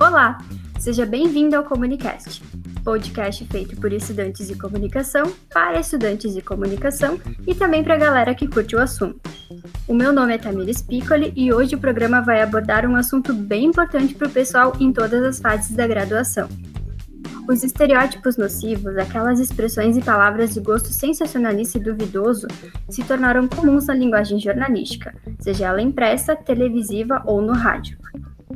Olá, seja bem-vindo ao Comunicast, podcast feito por estudantes de comunicação, para estudantes de comunicação e também para a galera que curte o assunto. O meu nome é Tamires Piccoli e hoje o programa vai abordar um assunto bem importante para o pessoal em todas as fases da graduação. Os estereótipos nocivos, aquelas expressões e palavras de gosto sensacionalista e duvidoso, se tornaram comuns na linguagem jornalística, seja ela impressa, televisiva ou no rádio.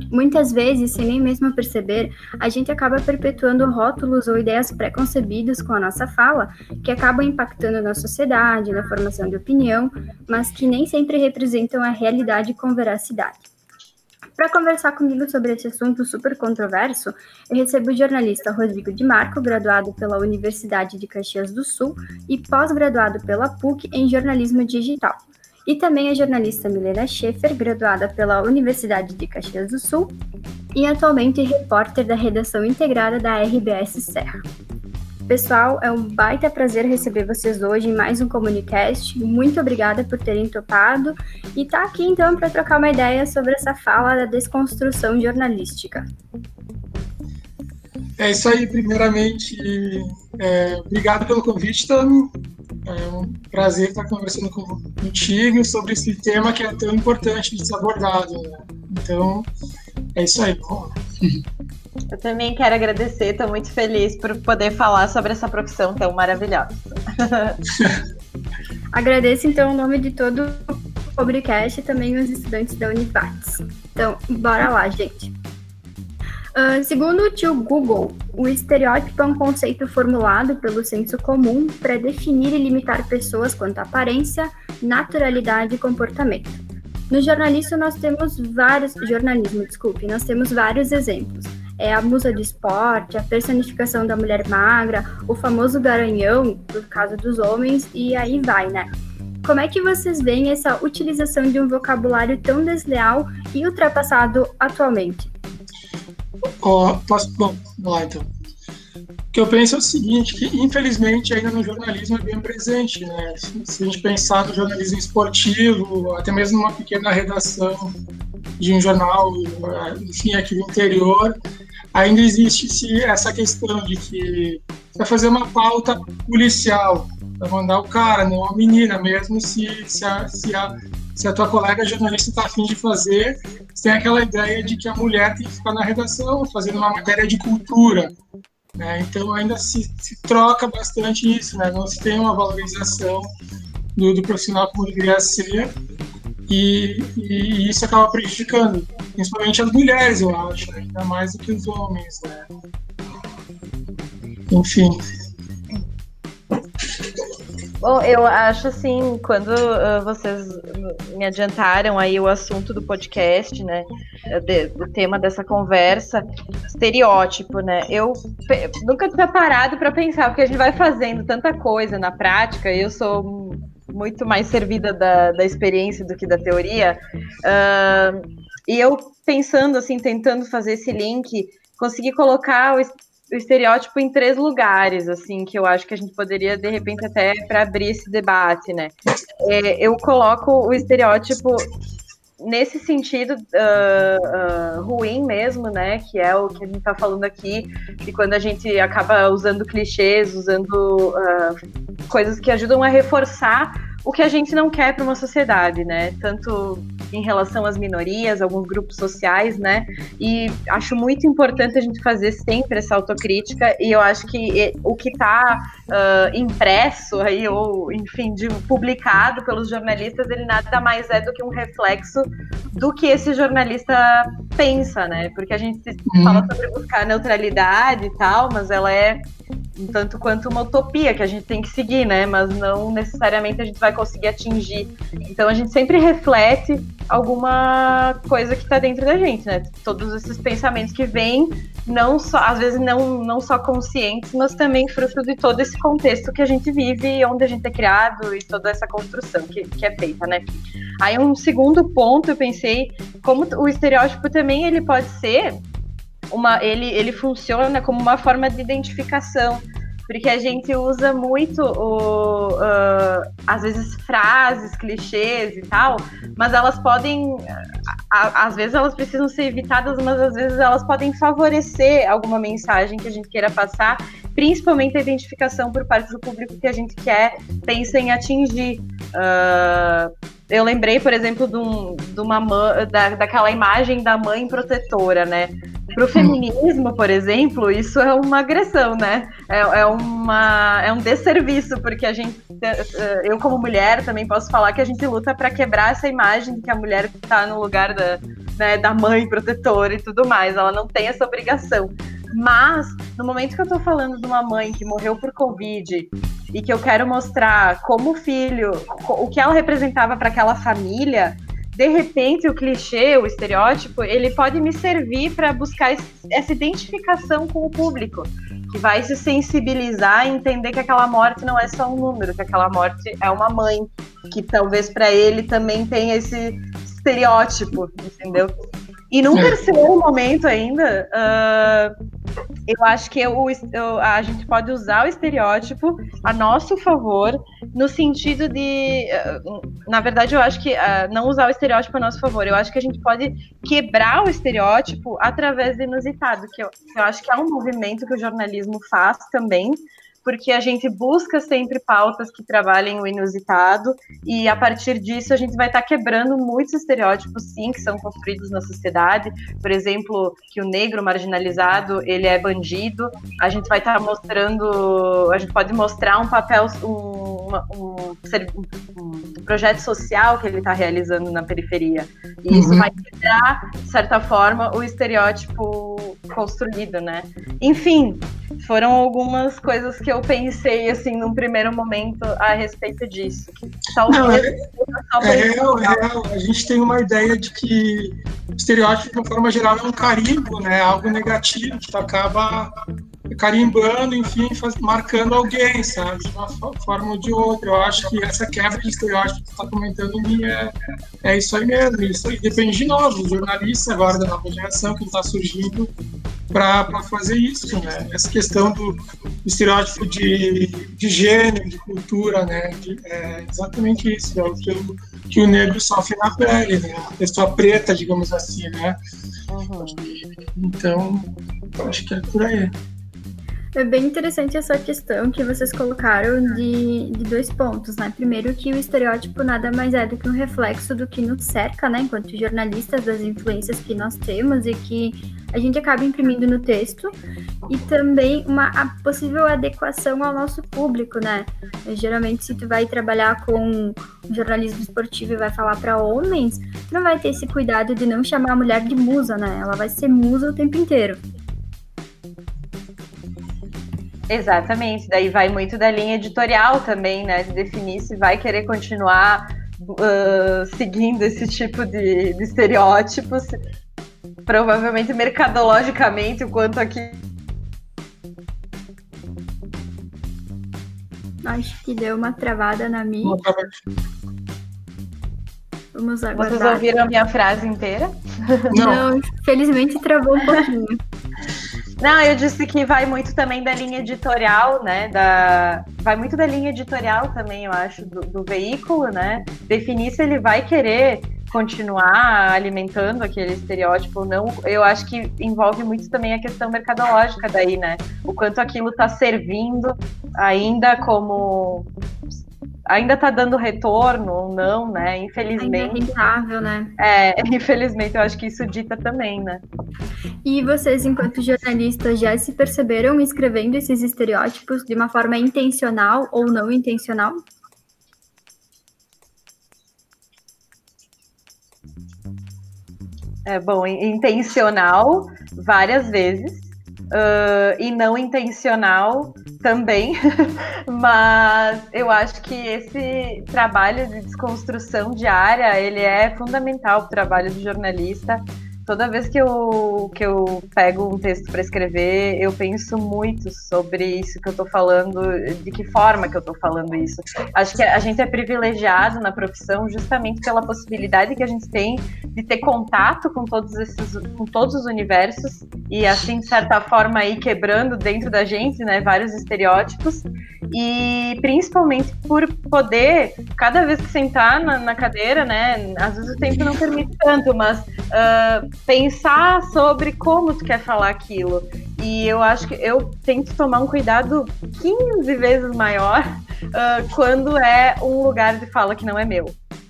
Muitas vezes, sem nem mesmo perceber, a gente acaba perpetuando rótulos ou ideias preconcebidas com a nossa fala, que acabam impactando na sociedade, na formação de opinião, mas que nem sempre representam a realidade com veracidade. Para conversar comigo sobre esse assunto super controverso, eu recebo o jornalista Rodrigo de Marco, graduado pela Universidade de Caxias do Sul e pós-graduado pela PUC em jornalismo digital e também a jornalista Milena Schaefer, graduada pela Universidade de Caxias do Sul e atualmente repórter da redação integrada da RBS Serra. Pessoal, é um baita prazer receber vocês hoje em mais um Comunicast. Muito obrigada por terem topado e tá aqui então para trocar uma ideia sobre essa fala da desconstrução jornalística. É isso aí, primeiramente, é, obrigado pelo convite, Tami. É um prazer estar conversando contigo sobre esse tema que é tão importante de ser abordado. Né? Então, é isso aí. Eu também quero agradecer, estou muito feliz por poder falar sobre essa profissão tão maravilhosa. Agradeço, então, o nome de todo o podcast e também os estudantes da Univates. Então, bora lá, gente. Uh, segundo o tio Google, o estereótipo é um conceito formulado pelo senso comum para definir e limitar pessoas quanto à aparência, naturalidade e comportamento. No jornalismo nós temos vários jornalismo, desculpe, nós temos vários exemplos. É a musa do esporte, a personificação da mulher magra, o famoso garanhão, por causa dos homens, e aí vai, né? Como é que vocês veem essa utilização de um vocabulário tão desleal e ultrapassado atualmente? Oh, posso, bom, vamos lá então. O que eu penso é o seguinte, que infelizmente ainda no jornalismo é bem presente, né? Se a gente pensar no jornalismo esportivo, até mesmo numa pequena redação de um jornal, enfim, aqui no interior, ainda existe essa questão de que vai fazer uma pauta policial, vai mandar o cara, não a menina, mesmo se, se, a, se a se a tua colega jornalista está afim de fazer, você tem aquela ideia de que a mulher tem que ficar na redação fazendo uma matéria de cultura. Né? Então ainda se, se, troca bastante isso, né? não se tem uma valorização do, do profissional como deveria ser, e, e, isso acaba prejudicando, principalmente as mulheres, eu acho, né? ainda mais do que os homens. Né? Enfim. Bom, eu acho assim, quando uh, vocês me adiantaram aí o assunto do podcast, né, de, do tema dessa conversa, estereótipo, né, eu nunca tinha parado para pensar, porque a gente vai fazendo tanta coisa na prática, eu sou muito mais servida da, da experiência do que da teoria, uh, e eu pensando assim, tentando fazer esse link, consegui colocar o o estereótipo em três lugares, assim, que eu acho que a gente poderia, de repente, até para abrir esse debate, né? É, eu coloco o estereótipo nesse sentido uh, uh, ruim mesmo, né? Que é o que a gente está falando aqui, que quando a gente acaba usando clichês, usando uh, coisas que ajudam a reforçar o que a gente não quer para uma sociedade, né? Tanto em relação às minorias, alguns grupos sociais, né? E acho muito importante a gente fazer sempre essa autocrítica. E eu acho que o que está uh, impresso aí ou, enfim, de, publicado pelos jornalistas, ele nada mais é do que um reflexo do que esse jornalista pensa, né? Porque a gente uhum. fala sobre buscar neutralidade e tal, mas ela é um tanto quanto uma utopia que a gente tem que seguir, né? Mas não necessariamente a gente vai conseguir atingir. Então a gente sempre reflete alguma coisa que está dentro da gente, né? Todos esses pensamentos que vêm, não só, às vezes não, não só conscientes, mas também fruto de todo esse contexto que a gente vive, onde a gente é criado e toda essa construção que, que é feita, né? Aí um segundo ponto, eu pensei, como o estereótipo também ele pode ser uma, ele, ele funciona como uma forma de identificação. porque a gente usa muito, o, uh, às vezes, frases, clichês e tal, mas elas podem, às vezes elas precisam ser evitadas, mas às vezes elas podem favorecer alguma mensagem que a gente queira passar, principalmente a identificação por parte do público que a gente quer, pensa em atingir. Uh, eu lembrei, por exemplo, de, um, de uma da, daquela imagem da mãe protetora, né? Para o feminismo, por exemplo, isso é uma agressão, né? É, é, uma, é um desserviço, porque a gente, eu como mulher também posso falar que a gente luta para quebrar essa imagem de que a mulher está no lugar da, né, da mãe protetora e tudo mais. Ela não tem essa obrigação. Mas, no momento que eu estou falando de uma mãe que morreu por Covid e que eu quero mostrar como filho, o que ela representava para aquela família, de repente o clichê, o estereótipo, ele pode me servir para buscar essa identificação com o público, que vai se sensibilizar e entender que aquela morte não é só um número, que aquela morte é uma mãe, que talvez para ele também tenha esse estereótipo, entendeu? E num é. terceiro momento ainda, uh, eu acho que eu, eu, a gente pode usar o estereótipo a nosso favor, no sentido de. Uh, na verdade, eu acho que uh, não usar o estereótipo a nosso favor, eu acho que a gente pode quebrar o estereótipo através do inusitado, que eu, que eu acho que é um movimento que o jornalismo faz também porque a gente busca sempre pautas que trabalhem o inusitado e a partir disso a gente vai estar tá quebrando muitos estereótipos, sim, que são construídos na sociedade. Por exemplo, que o negro marginalizado ele é bandido. A gente vai estar tá mostrando, a gente pode mostrar um papel, um, um, um projeto social que ele está realizando na periferia. E uhum. isso vai quebrar, de certa forma, o estereótipo construído, né? Enfim, foram algumas coisas que eu pensei, assim, num primeiro momento a respeito disso. Talvez Não, é, é real, é real. A gente tem uma ideia de que o estereótipo, de uma forma geral, é um carimbo, né? Algo negativo, que acaba carimbando, enfim, faz, marcando alguém, sabe? De uma forma ou de outra. Eu acho que essa quebra de estereótipo que está comentando é, é isso aí mesmo. Isso aí depende de nós, os jornalistas agora da nova geração que está surgindo para fazer isso, né? Essa questão do estereótipo de, de gênero, de cultura, né? De, é exatamente isso, é o que, o que o negro sofre na pele, né? A pessoa preta, digamos assim, né? Uhum. Então, acho que é por aí. É bem interessante essa questão que vocês colocaram de, de dois pontos, né? Primeiro, que o estereótipo nada mais é do que um reflexo do que nos cerca, né? Enquanto jornalistas, das influências que nós temos e que a gente acaba imprimindo no texto. E também uma possível adequação ao nosso público, né? Geralmente, se tu vai trabalhar com jornalismo esportivo e vai falar para homens, não vai ter esse cuidado de não chamar a mulher de musa, né? Ela vai ser musa o tempo inteiro. Exatamente, daí vai muito da linha editorial também, né? De definir se vai querer continuar uh, seguindo esse tipo de, de estereótipos. Provavelmente mercadologicamente, o quanto aqui. Acho que deu uma travada na minha. Vamos aguardar. Vocês ouviram a minha frase inteira? Não, Não felizmente travou um pouquinho. Não, eu disse que vai muito também da linha editorial, né? Da... Vai muito da linha editorial também, eu acho, do, do veículo, né? Definir se ele vai querer continuar alimentando aquele estereótipo ou não, eu acho que envolve muito também a questão mercadológica daí, né? O quanto aquilo está servindo ainda como ainda está dando retorno ou não, né? Infelizmente. Ainda é rentável, né? É, infelizmente, eu acho que isso dita também, né? E vocês, enquanto jornalistas, já se perceberam escrevendo esses estereótipos de uma forma intencional ou não intencional? É bom, intencional várias vezes uh, e não intencional também, mas eu acho que esse trabalho de desconstrução diária ele é fundamental para o trabalho do jornalista toda vez que eu, que eu pego um texto para escrever, eu penso muito sobre isso que eu estou falando, de que forma que eu estou falando isso. Acho que a gente é privilegiado na profissão justamente pela possibilidade que a gente tem de ter contato com todos esses, com todos os universos e assim de certa forma aí quebrando dentro da gente, né, vários estereótipos e principalmente por poder cada vez que sentar na, na cadeira, né, às vezes o tempo não permite tanto, mas uh, pensar sobre como tu quer falar aquilo. E eu acho que eu tento tomar um cuidado 15 vezes maior uh, quando é um lugar de fala que não é meu.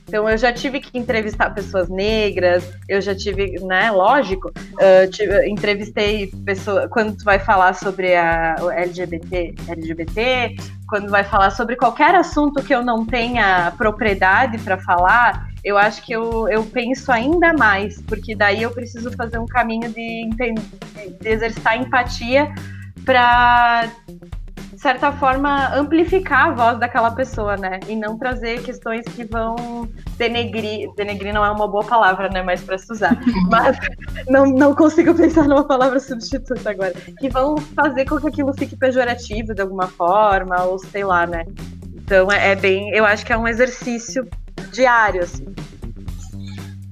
Então eu já tive que entrevistar pessoas negras, eu já tive, né, lógico, uh, tive, entrevistei pessoas quando tu vai falar sobre a LGBT, LGBT, quando vai falar sobre qualquer assunto que eu não tenha propriedade para falar, eu acho que eu, eu penso ainda mais, porque daí eu preciso fazer um caminho de, de exercitar empatia para de certa forma, amplificar a voz daquela pessoa, né? E não trazer questões que vão denegrir. Denegrir não é uma boa palavra, né? Mas para se usar. Mas não, não consigo pensar numa palavra substituta agora. Que vão fazer com que aquilo fique pejorativo de alguma forma, ou sei lá, né? Então é, é bem. Eu acho que é um exercício diário, assim.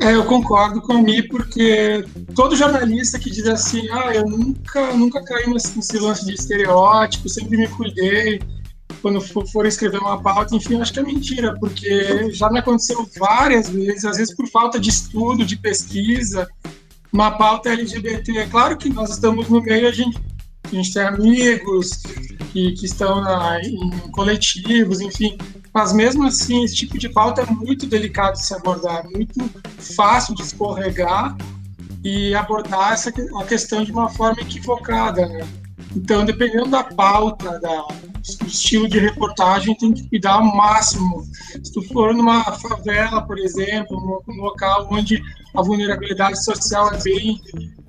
É, eu concordo com a Mi, porque todo jornalista que diz assim, ah, eu nunca, nunca caí nesse lance de estereótipo, sempre me cuidei quando for, for escrever uma pauta, enfim, acho que é mentira, porque já me aconteceu várias vezes, às vezes por falta de estudo, de pesquisa, uma pauta LGBT. É claro que nós estamos no meio, a gente, a gente tem amigos que, que estão na, em coletivos, enfim, mas mesmo assim, esse tipo de pauta é muito delicado de se abordar, muito fácil de escorregar e abordar essa a questão de uma forma equivocada, né? Então, dependendo da pauta, da, estilo de reportagem, tem que cuidar ao máximo. Se tu for numa favela, por exemplo, num, local onde a vulnerabilidade social é bem,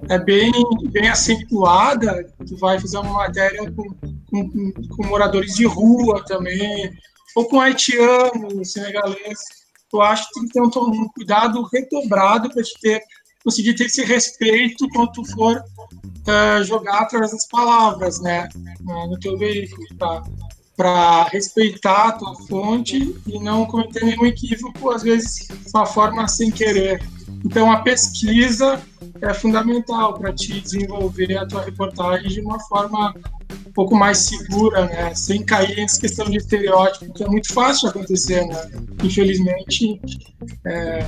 é bem, bem acentuada, tu vai fazer uma matéria com, com, com moradores de rua também, ou com haitiano, senegalês. Eu acho que tem que ter um, um cuidado redobrado para ter conseguir ter esse respeito quando for uh, jogar através das palavras, né, no teu veículo, tá? para respeitar a tua fonte e não cometer nenhum equívoco, às vezes de uma forma sem querer. Então, a pesquisa é fundamental para te desenvolver a tua reportagem de uma forma um pouco mais segura, né? Sem cair nessa questão de estereótipo, que é muito fácil acontecer, né? Infelizmente, é,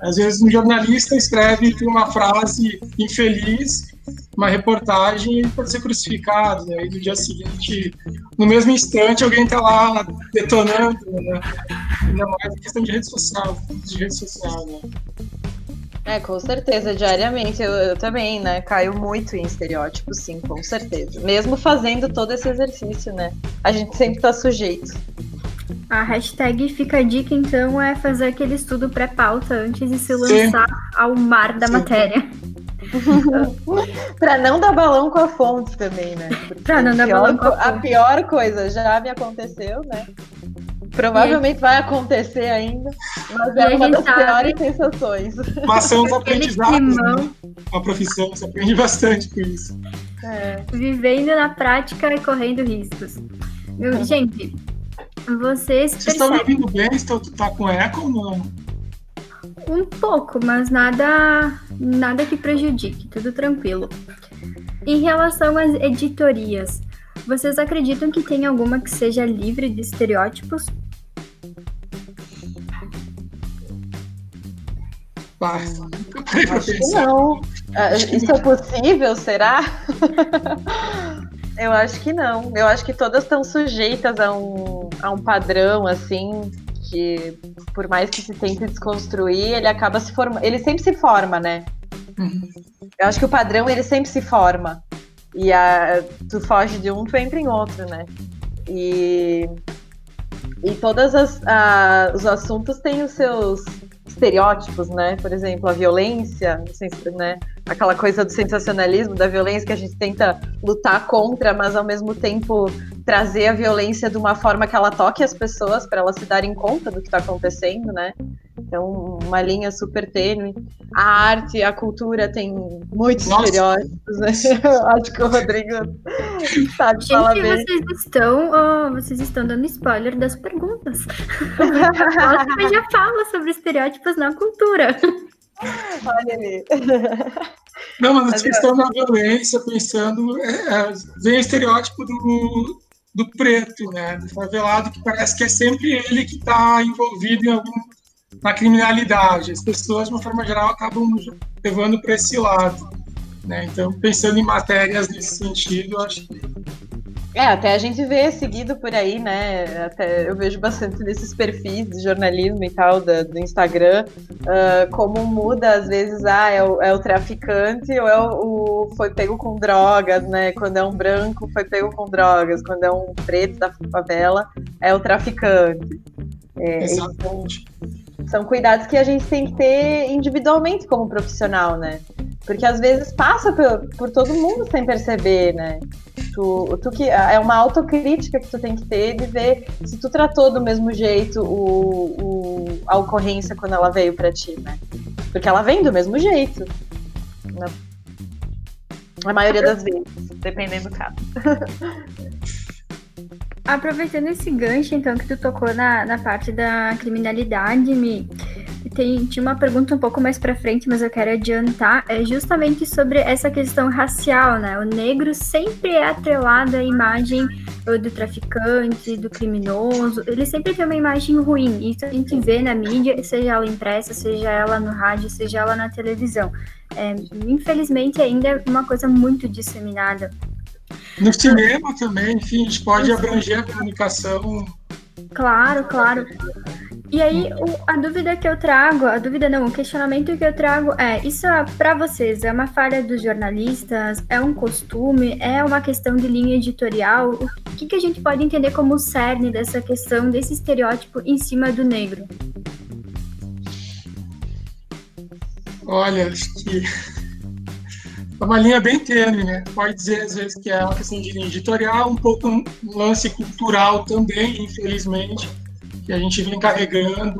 às vezes um jornalista escreve uma frase infeliz, uma reportagem e pode ser crucificado, né? E no dia seguinte, no mesmo instante, alguém está lá detonando, né? Ainda mais questão de rede social, de rede social, né? É, com certeza, diariamente. Eu, eu, também, né? Caio muito em estereótipos, sim, com certeza. Mesmo fazendo todo esse exercício, né? A gente sempre tá sujeito. A hashtag fica a dica, então, é fazer aquele estudo pré-pauta antes de se lançar sim. ao mar da sim. matéria. para não dar balão com a fonte também, né? Para não dar pior, balão com a, a pior coisa já me aconteceu, né? Provavelmente vai acontecer ainda, mas é uma das sabe... piores sensações. Mas são os aprendizados, né? A profissão, você aprende bastante com isso. É. Vivendo na prática e correndo riscos. Gente, vocês. Vocês estão me ouvindo bem? Estão, tá com eco ou não? Um pouco, mas nada, nada que prejudique, tudo tranquilo. Em relação às editorias, vocês acreditam que tem alguma que seja livre de estereótipos? Que não. Ah, isso é possível, será? Eu acho que não. Eu acho que todas estão sujeitas a um, a um padrão, assim, que por mais que se tente desconstruir, ele acaba se formando. Ele sempre se forma, né? Uhum. Eu acho que o padrão, ele sempre se forma. E a, tu foge de um, tu entra em outro, né? E, e todos os assuntos têm os seus estereótipos, né? Por exemplo, a violência, né? Aquela coisa do sensacionalismo, da violência que a gente tenta lutar contra, mas ao mesmo tempo trazer a violência de uma forma que ela toque as pessoas para elas se darem conta do que está acontecendo, né? Então, uma linha super tênue. A arte, a cultura tem muitos Nossa. estereótipos. Né? Acho que o Rodrigo sabe Gente, falar bem. vocês estão, oh, vocês estão dando spoiler das perguntas. A já fala sobre estereótipos na cultura. Olha ali. Não, mas a questão da violência, pensando, é, é, vem o estereótipo do, do preto, né, do favelado, que parece que é sempre ele que está envolvido em algum, na criminalidade. As pessoas, de uma forma geral, acabam levando para esse lado. Né? Então, pensando em matérias nesse sentido, acho que é, até a gente vê seguido por aí, né? Até eu vejo bastante nesses perfis de jornalismo e tal do, do Instagram, uh, como muda às vezes, ah, é o, é o traficante ou é o, o, foi pego com drogas, né? Quando é um branco, foi pego com drogas. Quando é um preto da favela, é o traficante. É, então, são cuidados que a gente tem que ter individualmente como profissional, né? Porque às vezes passa por, por todo mundo sem perceber, né? Tu, tu que é uma autocrítica que tu tem que ter de ver se tu tratou do mesmo jeito o, o a ocorrência quando ela veio para ti, né? Porque ela vem do mesmo jeito. Na, na maioria das vezes, dependendo do caso. Aproveitando esse gancho, então, que tu tocou na, na parte da criminalidade, me tem, tinha uma pergunta um pouco mais para frente, mas eu quero adiantar, é justamente sobre essa questão racial, né? O negro sempre é atrelado à imagem do traficante, do criminoso, ele sempre tem uma imagem ruim. Isso a gente vê na mídia, seja ela impressa, seja ela no rádio, seja ela na televisão. É, infelizmente, ainda é uma coisa muito disseminada. No cinema também, enfim, a gente pode abranger a comunicação. Claro, claro. E aí, o, a dúvida que eu trago, a dúvida não, o questionamento que eu trago é: isso é, para vocês é uma falha dos jornalistas? É um costume? É uma questão de linha editorial? O que, que a gente pode entender como o cerne dessa questão, desse estereótipo em cima do negro? Olha, acho que é uma linha bem tênue, né? Pode dizer, às vezes, que é uma questão de linha editorial, um pouco um lance cultural também, infelizmente, que a gente vem carregando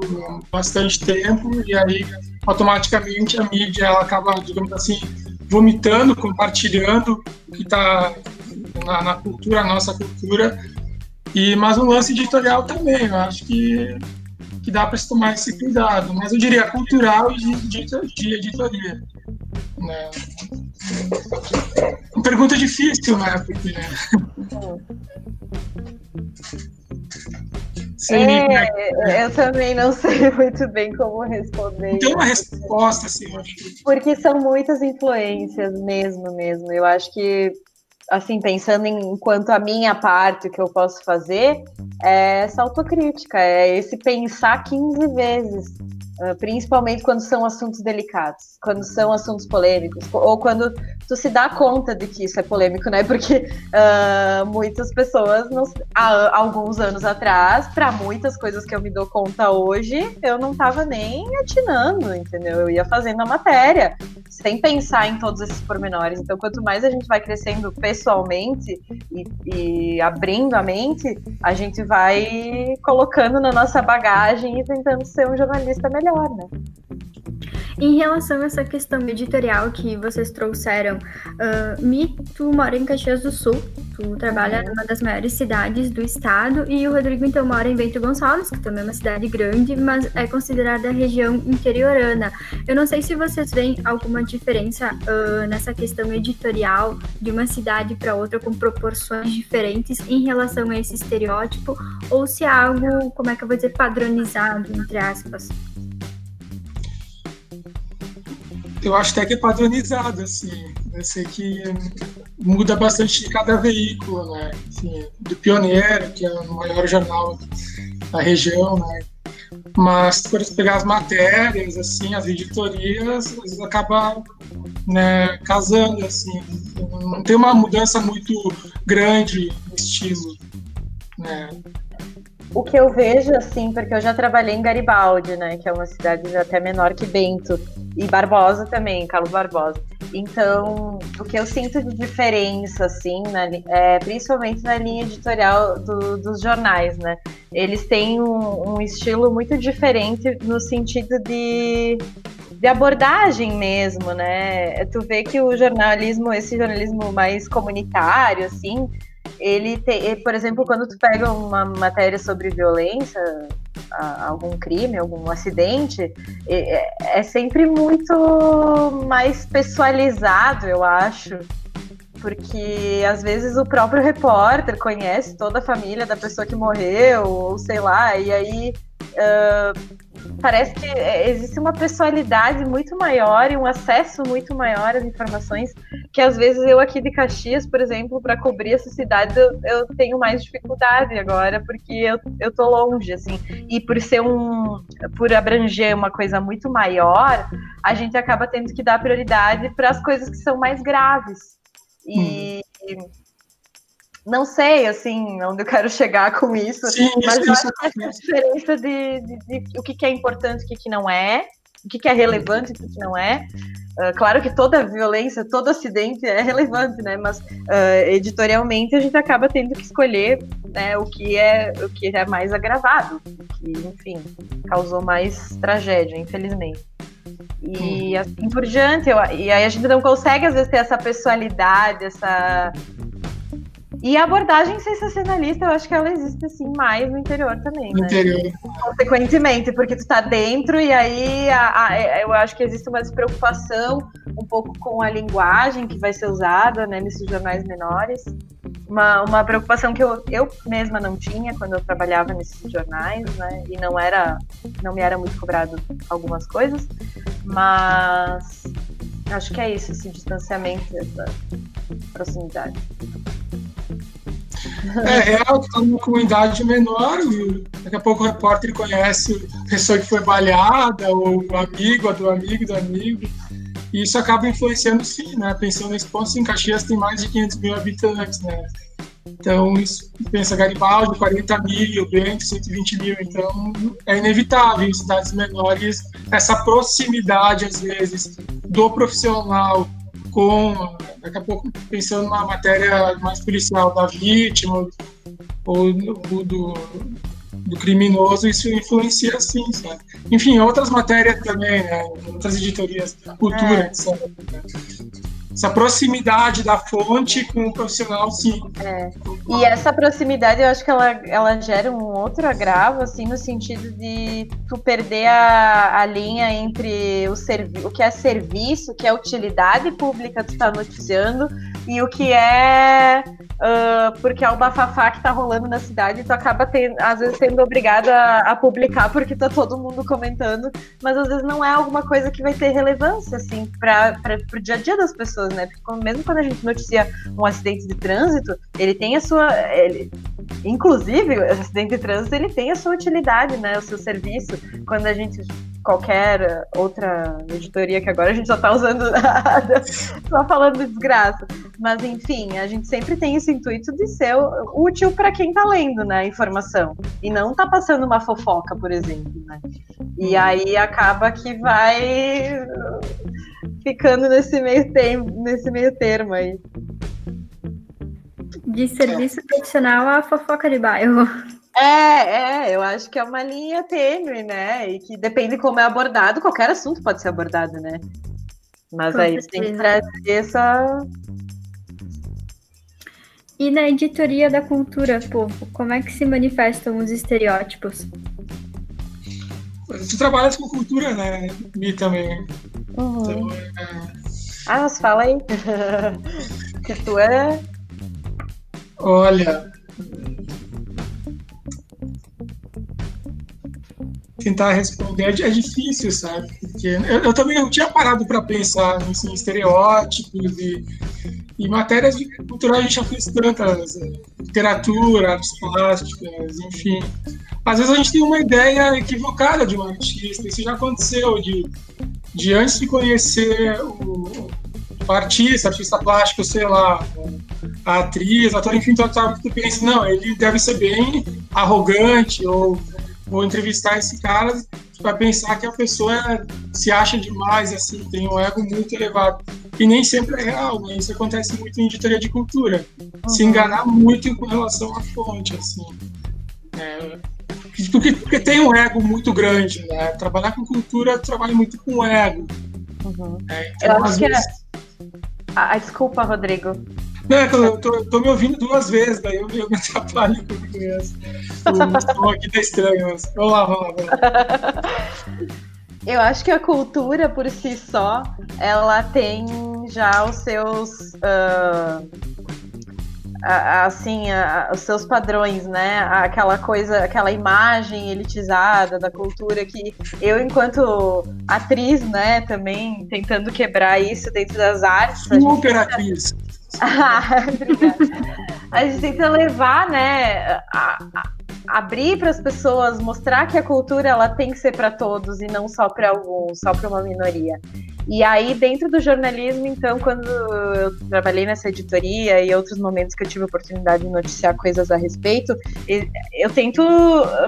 bastante tempo, e aí, automaticamente, a mídia ela acaba, digamos assim, vomitando, compartilhando o que está na, na, cultura, a nossa cultura, e mas um lance editorial também, eu acho que, que dá para se tomar esse cuidado, mas eu diria cultural e de, de, de editoria. Né? Pergunta difícil, né? Porque, né? É, eu também não sei muito bem como responder. Tem uma resposta, assim, acho que... Porque são muitas influências mesmo, mesmo. Eu acho que, assim, pensando em quanto a minha parte, o que eu posso fazer, é essa autocrítica, é esse pensar 15 vezes principalmente quando são assuntos delicados, quando são assuntos polêmicos, ou quando tu se dá conta de que isso é polêmico, né? Porque uh, muitas pessoas, não, há alguns anos atrás, para muitas coisas que eu me dou conta hoje, eu não estava nem atinando, entendeu? Eu ia fazendo a matéria, sem pensar em todos esses pormenores. Então, quanto mais a gente vai crescendo pessoalmente e, e abrindo a mente, a gente vai colocando na nossa bagagem e tentando ser um jornalista melhor melhor, né? Em relação a essa questão editorial que vocês trouxeram, uh, Mi, tu mora em Caxias do Sul, tu trabalha numa das maiores cidades do estado, e o Rodrigo então mora em Bento Gonçalves, que também é uma cidade grande, mas é considerada região interiorana. Eu não sei se vocês veem alguma diferença uh, nessa questão editorial de uma cidade para outra com proporções diferentes em relação a esse estereótipo, ou se é algo, como é que eu vou dizer, padronizado, entre aspas. Eu acho até que é padronizado, assim. Eu sei que muda bastante de cada veículo, né? Enfim, do Pioneiro, que é o maior jornal da região, né? Mas se for pegar as matérias, assim, as editorias, às vezes acaba né, casando, assim. Não tem uma mudança muito grande no estilo, né? O que eu vejo, assim, porque eu já trabalhei em Garibaldi, né? Que é uma cidade até menor que Bento. E Barbosa também, Carlos Barbosa. Então, o que eu sinto de diferença, assim, na, é, principalmente na linha editorial do, dos jornais, né? Eles têm um, um, estilo muito diferente no sentido de, de abordagem mesmo, né? Tu vê que o jornalismo, esse jornalismo mais comunitário, assim, ele tem, por exemplo, quando tu pega uma matéria sobre violência, algum crime, algum acidente, é, é sempre muito mais pessoalizado, eu acho. Porque às vezes o próprio repórter conhece toda a família da pessoa que morreu, ou sei lá, e aí uh, parece que existe uma pessoalidade muito maior e um acesso muito maior às informações que às vezes eu aqui de Caxias, por exemplo, para cobrir essa cidade, eu, eu, tenho mais dificuldade agora, porque eu, eu tô longe, assim, e por ser um, por abranger uma coisa muito maior, a gente acaba tendo que dar prioridade para as coisas que são mais graves. E, hum. não sei, assim, onde eu quero chegar com isso, Sim, mas isso, eu acho que essa diferença de, de, de, o que, é importante e o que não é, o que, que é relevante e o que, que não é. Uh, claro que toda violência, todo acidente é relevante, né? Mas uh, editorialmente a gente acaba tendo que escolher né, o que é o que é mais agravado, que enfim causou mais tragédia, infelizmente. E uhum. assim por diante, eu, e aí a gente não consegue às vezes ter essa pessoalidade, essa e a abordagem sensacionalista, eu acho que ela existe assim mais no interior também, no né? Interior. Consequentemente, porque tu tá dentro e aí a, a, é, eu acho que existe uma despreocupação um pouco com a linguagem que vai ser usada né, nesses jornais menores. Uma, uma preocupação que eu, eu mesma não tinha quando eu trabalhava nesses jornais, né? E não era, não me era muito cobrado algumas coisas, mas acho que é isso, esse distanciamento, essa proximidade. É que está numa comunidade menor, daqui a pouco o repórter conhece a pessoa que foi baleada, ou o amigo, do amigo do amigo, e isso acaba influenciando sim, né? Pensando nesse ponto, em Caxias tem mais de 500 mil habitantes, né? Então, isso, pensa Garibaldi, 40 mil, Bento, 120 mil. Então, é inevitável em cidades menores essa proximidade, às vezes, do profissional com, daqui a pouco, pensando numa matéria mais policial da vítima ou, ou do, do criminoso, isso influencia sim, sabe? Enfim, outras matérias também, né? outras editorias, cultura, é. etc. Essa proximidade da fonte com o profissional, sim. É. E essa proximidade, eu acho que ela, ela gera um outro agravo, assim, no sentido de tu perder a, a linha entre o, o que é serviço, o que é utilidade pública tu está noticiando, e o que é uh, porque é o bafafá que tá rolando na cidade, tu acaba tendo, às vezes sendo obrigada a, publicar porque tá todo mundo comentando, mas às vezes não é alguma coisa que vai ter relevância, assim, para o dia a dia das pessoas, né? Porque mesmo quando a gente noticia um acidente de trânsito, ele tem a sua. Ele, inclusive, o acidente de trânsito ele tem a sua utilidade, né? O seu serviço. Quando a gente qualquer outra editoria que agora a gente só tá usando só falando de desgraça. Mas enfim, a gente sempre tem esse intuito de ser útil para quem tá lendo, né, a informação e não tá passando uma fofoca, por exemplo, né? E aí acaba que vai ficando nesse meio tempo, nesse meio termo aí. De serviço profissional a fofoca de bairro. É, é, eu acho que é uma linha tênue, né? E que depende como é abordado, qualquer assunto pode ser abordado, né? Mas Com aí certeza. tem que trazer essa. E na editoria da cultura, povo, como é que se manifestam os estereótipos? Tu trabalhas com cultura, né? Mi também. Uhum. Então, é... Ah, mas fala aí. que tu é. Olha, tentar responder é, é difícil, sabe? Porque eu, eu também não tinha parado para pensar em estereótipos e, e matérias culturais a gente já fez tantas, é, literatura, artes plásticas, enfim. Às vezes a gente tem uma ideia equivocada de um artista, isso já aconteceu, de, de antes de conhecer o, o artista, artista plástico, sei lá, a atriz, ator, enfim, tu, tu pensa, não, ele deve ser bem arrogante ou vou entrevistar esse cara para pensar que a pessoa se acha demais, assim, tem um ego muito elevado. e nem sempre é real, né? Isso acontece muito em editoria de cultura. Uhum. Se enganar muito com relação à fonte, assim. É, porque, porque, tem um ego muito grande, né? Trabalhar com cultura trabalha muito com ego. Uhum. É, então, eu acho vezes... que é... ah, desculpa, Rodrigo. Não, é eu tô, tô, me ouvindo duas vezes, daí eu, eu me atrapalho comigo mesmo. O som aqui tá estranho, mas vamos lá, vamos lá. Vamos lá. Eu acho que a cultura por si só, ela tem já os seus. Uh, assim, os seus padrões, né? Aquela coisa, aquela imagem elitizada da cultura que eu, enquanto atriz, né, também tentando quebrar isso dentro das artes. Super atriz. a gente tenta levar, né, a, a abrir para as pessoas, mostrar que a cultura ela tem que ser para todos e não só para alguns, só para uma minoria. E aí, dentro do jornalismo, então, quando eu trabalhei nessa editoria e outros momentos que eu tive oportunidade de noticiar coisas a respeito, eu tento,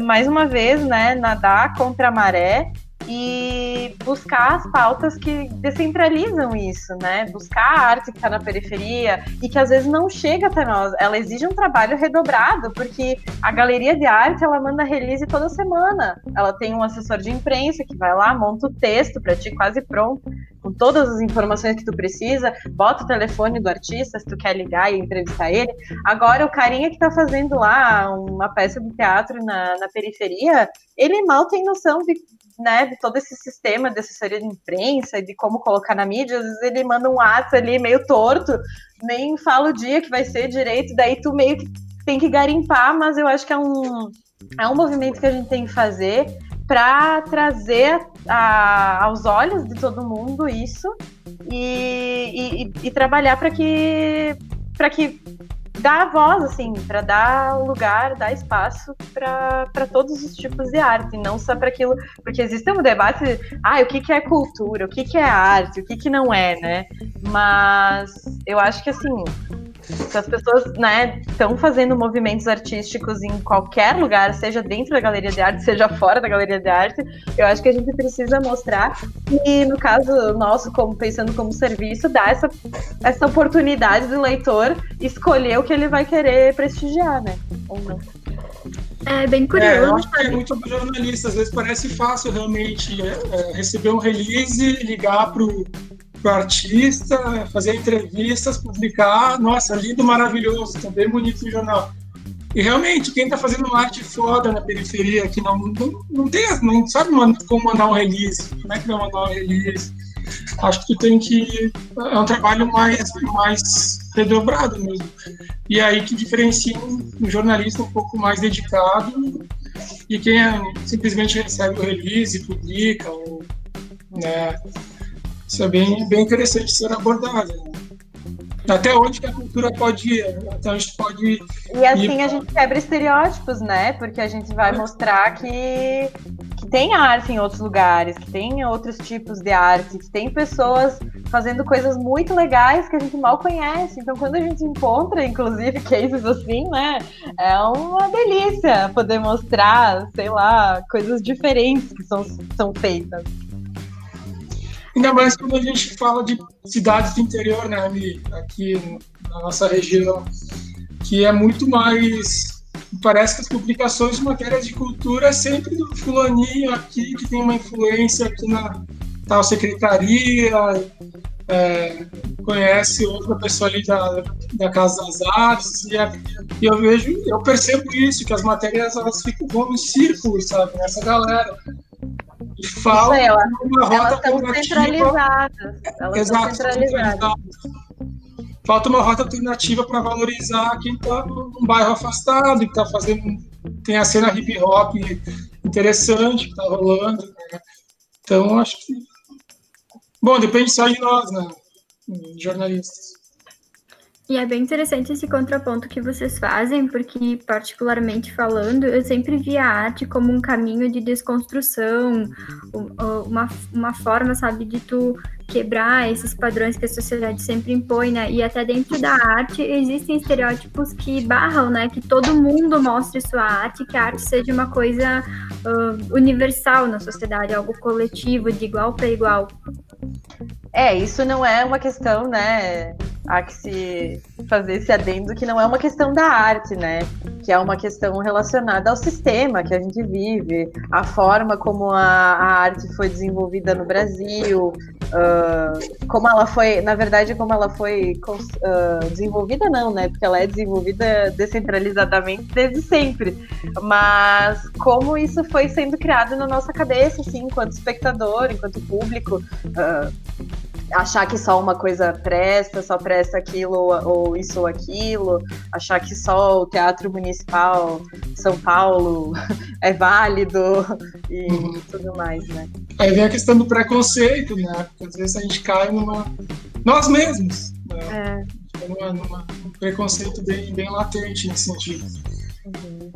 mais uma vez, né, nadar contra a maré e buscar as pautas que descentralizam isso, né? Buscar a arte que está na periferia e que às vezes não chega até nós. Ela exige um trabalho redobrado, porque a galeria de arte ela manda release toda semana. Ela tem um assessor de imprensa que vai lá, monta o texto para ti quase pronto, com todas as informações que tu precisa, bota o telefone do artista se tu quer ligar e entrevistar ele. Agora, o carinha que está fazendo lá uma peça de teatro na, na periferia, ele mal tem noção de né, de todo esse sistema de assessoria de imprensa e de como colocar na mídia, às vezes ele manda um ato ali meio torto, nem fala o dia que vai ser direito, daí tu meio que tem que garimpar, mas eu acho que é um, é um movimento que a gente tem que fazer para trazer a, aos olhos de todo mundo isso e, e, e trabalhar para que para que dar voz, assim, para dar lugar, dar espaço para todos os tipos de arte, não só para aquilo. Porque existe um debate, ah, o que, que é cultura, o que, que é arte, o que, que não é, né? Mas eu acho que, assim, se as pessoas né estão fazendo movimentos artísticos em qualquer lugar, seja dentro da galeria de arte, seja fora da galeria de arte, eu acho que a gente precisa mostrar e no caso nosso, como pensando como serviço, dar essa, essa oportunidade do leitor escolher o que ele vai querer prestigiar, né? Ou não. É bem curioso. É, eu acho que é muito jornalista, às vezes parece fácil realmente é, é, receber um release, ligar pro para o artista, fazer entrevistas, publicar. Nossa, lindo, maravilhoso, tá bem bonito o jornal. E realmente, quem está fazendo arte foda na periferia, que não, não, não, tem, não sabe como mandar um release, como é que vai mandar um release. Acho que tu tem que. É um trabalho mais, mais redobrado mesmo. E aí que diferencia um jornalista um pouco mais dedicado e quem é, simplesmente recebe o release, publica, ou, né, isso é bem, bem interessante ser abordado. Né? Até onde que a cultura pode ir, até onde pode ir. E assim a gente quebra estereótipos, né? Porque a gente vai mostrar que, que tem arte em outros lugares, que tem outros tipos de arte, que tem pessoas fazendo coisas muito legais que a gente mal conhece. Então, quando a gente encontra, inclusive, cases assim, né? É uma delícia poder mostrar, sei lá, coisas diferentes que são, são feitas. Ainda mais quando a gente fala de cidades do interior, né, Mi? Aqui na nossa região, que é muito mais. Parece que as publicações de matérias de cultura é sempre do fulaninho aqui, que tem uma influência aqui na tal secretaria, é, conhece outra pessoa ali da, da Casa das Artes, e, é, e, eu vejo, eu percebo isso, que as matérias elas ficam vão em círculos, sabe, nessa galera. Falta ela, uma rota elas estão centralizadas. Elas Exato, centralizadas. Falta uma rota alternativa para valorizar quem está num bairro afastado, que está fazendo. Tem a cena hip hop interessante que está rolando. Né? Então, acho que. Bom, depende só de nós, né? Jornalistas. E é bem interessante esse contraponto que vocês fazem, porque, particularmente falando, eu sempre vi a arte como um caminho de desconstrução, uma, uma forma, sabe, de tu quebrar esses padrões que a sociedade sempre impõe, né? E até dentro da arte existem estereótipos que barram, né? Que todo mundo mostre sua arte, que a arte seja uma coisa uh, universal na sociedade, algo coletivo, de igual para igual. É, isso não é uma questão, né? Há que se fazer esse adendo que não é uma questão da arte, né? Que é uma questão relacionada ao sistema que a gente vive, a forma como a, a arte foi desenvolvida no Brasil, uh, como ela foi, na verdade, como ela foi uh, desenvolvida, não, né? Porque ela é desenvolvida descentralizadamente desde sempre. Mas como isso foi sendo criado na nossa cabeça, assim, enquanto espectador, enquanto público. Uh, achar que só uma coisa presta, só presta aquilo ou, isso ou aquilo, achar que só o Teatro Municipal São Paulo é válido e uhum. tudo mais, né? Aí vem a questão do preconceito, né? Porque às vezes a gente cai numa. Nós mesmos. Né? É. Numa, numa, um preconceito bem, bem latente nesse sentido. Uhum.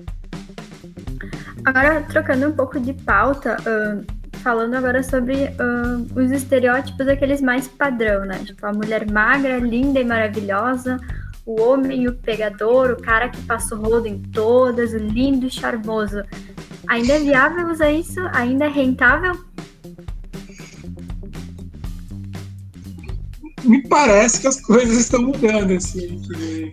Agora, trocando um pouco de pauta, uh, falando agora sobre uh, os estereótipos aqueles mais padrão, né? Tipo, a mulher magra, linda e maravilhosa, o homem, o pegador, o cara que passa o rodo em todas, o lindo e charmoso. Ainda é viável usar isso? Ainda é rentável? Me parece que as coisas estão mudando, assim, que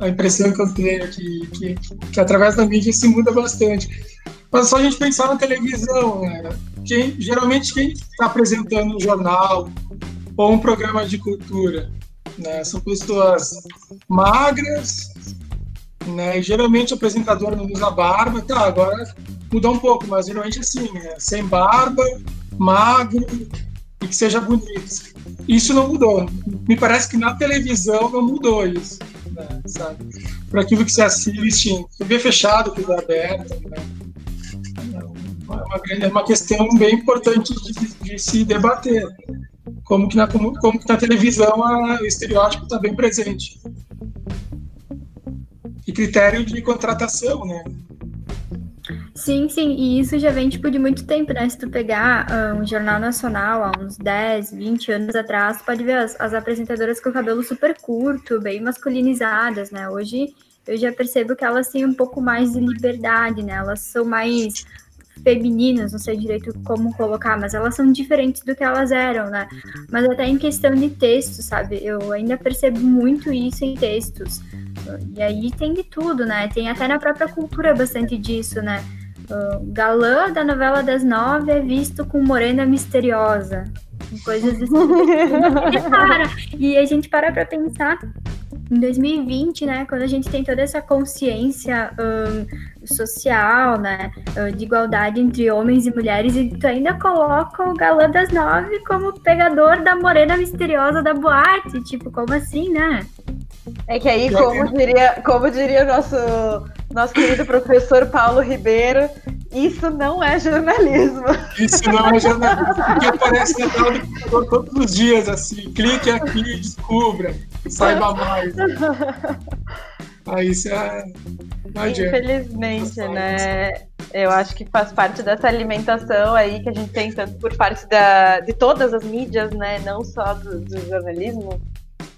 a impressão que eu tenho é que, que, que através da mídia se muda bastante. Mas só a gente pensar na televisão, né? Quem, geralmente quem está apresentando um jornal ou um programa de cultura, né? São pessoas magras, né? E geralmente o apresentador não usa barba, tá? Agora mudou um pouco, mas geralmente assim, né? sem barba, magro e que seja bonito. Isso não mudou. Me parece que na televisão não mudou isso, né? sabe? Para aquilo que se assiste, TV fechado, TV aberta, né? Uma, é uma questão bem importante de, de se debater. Como que na, como, como que na televisão a, o estereótipo está bem presente. E critério de contratação, né? Sim, sim, e isso já vem tipo de muito tempo, né? Se tu pegar uh, um jornal nacional há uns 10, 20 anos atrás, tu pode ver as, as apresentadoras com o cabelo super curto, bem masculinizadas, né? Hoje eu já percebo que elas têm um pouco mais de liberdade, né? Elas são mais femininas, não sei direito como colocar, mas elas são diferentes do que elas eram, né? Mas até em questão de texto, sabe? Eu ainda percebo muito isso em textos. E aí tem de tudo, né? Tem até na própria cultura bastante disso, né? O galã da novela das nove é visto com morena misteriosa. Coisas assim. e a gente para pra pensar em 2020, né, quando a gente tem toda essa consciência um, social, né, de igualdade entre homens e mulheres, e tu ainda coloca o galã das nove como pegador da morena misteriosa da boate, tipo, como assim, né? É que aí, como diria, como diria o nosso, nosso querido professor Paulo Ribeiro, isso não é jornalismo. Isso não é jornalismo, porque aparece na tela do computador todos os dias, assim, clique aqui, descubra, saiba mais. Aí isso é. Infelizmente, né? Eu acho que faz parte dessa alimentação aí que a gente tem tanto por parte da, de todas as mídias, né? Não só do, do jornalismo,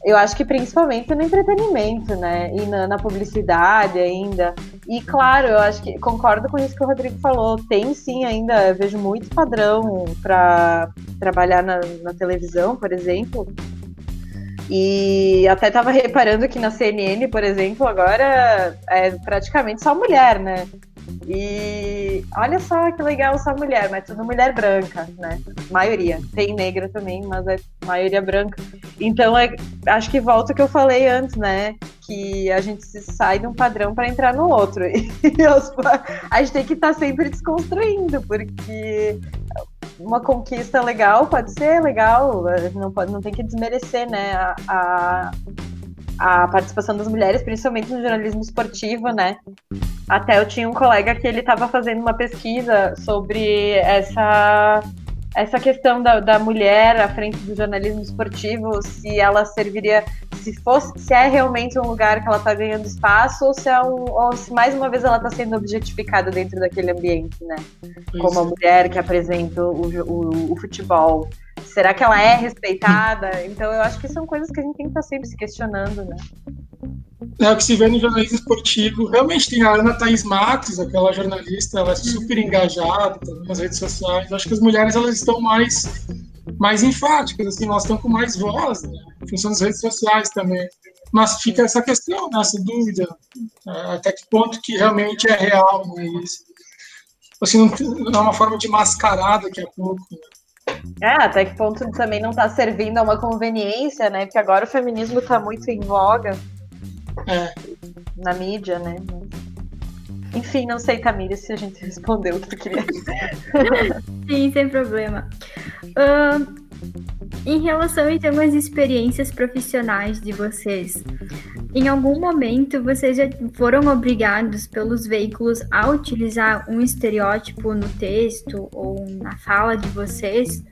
eu acho que principalmente no entretenimento, né? E na, na, publicidade ainda. E claro, eu acho que concordo com isso que o Rodrigo falou. Tem sim ainda, eu vejo muito padrão para trabalhar na, na televisão, por exemplo. E até estava reparando que na CNN, por exemplo, agora é praticamente só mulher, né? E olha só que legal só mulher, mas tudo mulher branca, né? Maioria. Tem negra também, mas é maioria branca. Então é, acho que volta o que eu falei antes, né? Que a gente sai de um padrão para entrar no outro. E a gente tem que estar tá sempre desconstruindo, porque uma conquista legal pode ser legal, não, pode, não tem que desmerecer, né? a, a a participação das mulheres, principalmente no jornalismo esportivo, né? Até eu tinha um colega que ele estava fazendo uma pesquisa sobre essa essa questão da, da mulher à frente do jornalismo esportivo, se ela serviria, se fosse, se é realmente um lugar que ela está ganhando espaço, ou se é um, ou se mais uma vez ela está sendo objetificada dentro daquele ambiente, né? Como a mulher que apresenta o, o, o futebol. Será que ela é respeitada? Então eu acho que são coisas que a gente tem que estar sempre se questionando, né? É o que se vê no jornalismo esportivo. Realmente tem a Ana Thaís Matos, aquela jornalista, ela é super engajada nas redes sociais. Acho que as mulheres elas estão mais mais enfáticas, assim, elas estão com mais voz, né, em função das redes sociais também. Mas fica essa questão, né, essa dúvida, é, até que ponto que realmente é real, né, isso. Assim, não é uma forma de mascarar daqui a pouco, né. É, até que ponto também não está servindo a uma conveniência, né? Porque agora o feminismo está muito em voga é. na mídia, né? Enfim, não sei, Tamires, se a gente respondeu o que tu queria. Sim, sem problema. Uh, em relação então às experiências profissionais de vocês, em algum momento vocês já foram obrigados pelos veículos a utilizar um estereótipo no texto ou na fala de vocês?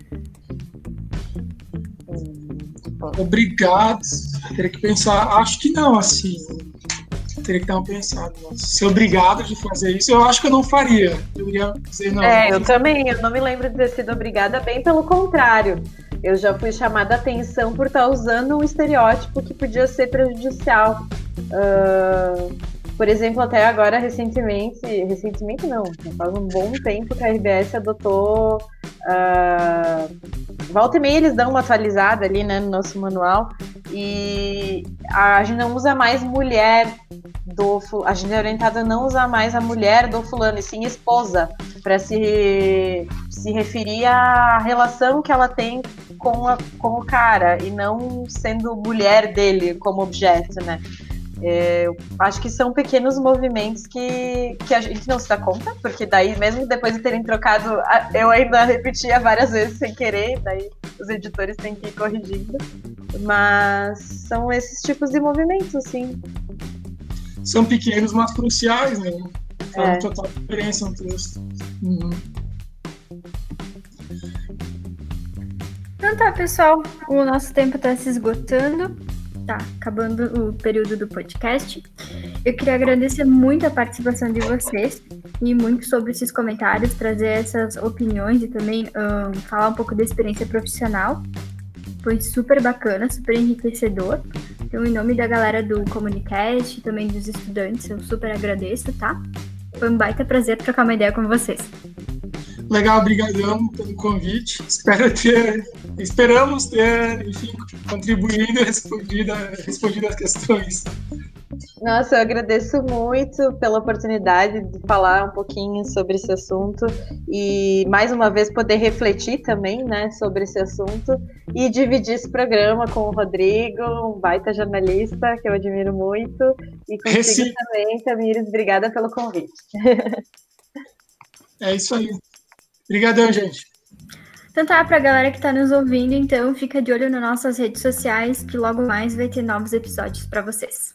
Obrigados, teria que pensar, acho que não, assim teria que dar uma pensada. Ser obrigado de fazer isso, eu acho que eu não faria. Eu ia dizer não. É, eu também. Eu não me lembro de ter sido obrigada, bem pelo contrário. Eu já fui chamada a atenção por estar usando um estereótipo que podia ser prejudicial. Uh, por exemplo, até agora, recentemente, recentemente não, faz um bom tempo que a RBS adotou. Uh, volta e meia eles dão uma atualizada ali né, no nosso manual e a gente não usa mais mulher do a gente é orientada a não usar mais a mulher do fulano e sim esposa para se se referir à relação que ela tem com, a, com o cara e não sendo mulher dele como objeto, né? É, acho que são pequenos movimentos que, que a gente não se dá conta, porque daí, mesmo depois de terem trocado, eu ainda repetia várias vezes sem querer, daí os editores têm que ir corrigindo. Mas são esses tipos de movimentos, sim. São pequenos, mas cruciais, né? Fazem é. total diferença no texto. Uhum. Então tá, pessoal, o nosso tempo está se esgotando tá acabando o período do podcast. Eu queria agradecer muito a participação de vocês e muito sobre esses comentários, trazer essas opiniões e também um, falar um pouco da experiência profissional. Foi super bacana, super enriquecedor. Então, em nome da galera do Comunicast e também dos estudantes, eu super agradeço, tá? Foi um baita prazer trocar uma ideia com vocês. Legal, obrigadão pelo convite. Espero ter, esperamos ter, enfim, contribuído e respondido, respondido as questões. Nossa, eu agradeço muito pela oportunidade de falar um pouquinho sobre esse assunto e mais uma vez poder refletir também, né, sobre esse assunto e dividir esse programa com o Rodrigo, um baita jornalista que eu admiro muito e contigo Reci... também, Tamires, obrigada pelo convite. É isso aí. Obrigadão, gente. Então tá, pra galera que tá nos ouvindo, então fica de olho nas nossas redes sociais, que logo mais vai ter novos episódios para vocês.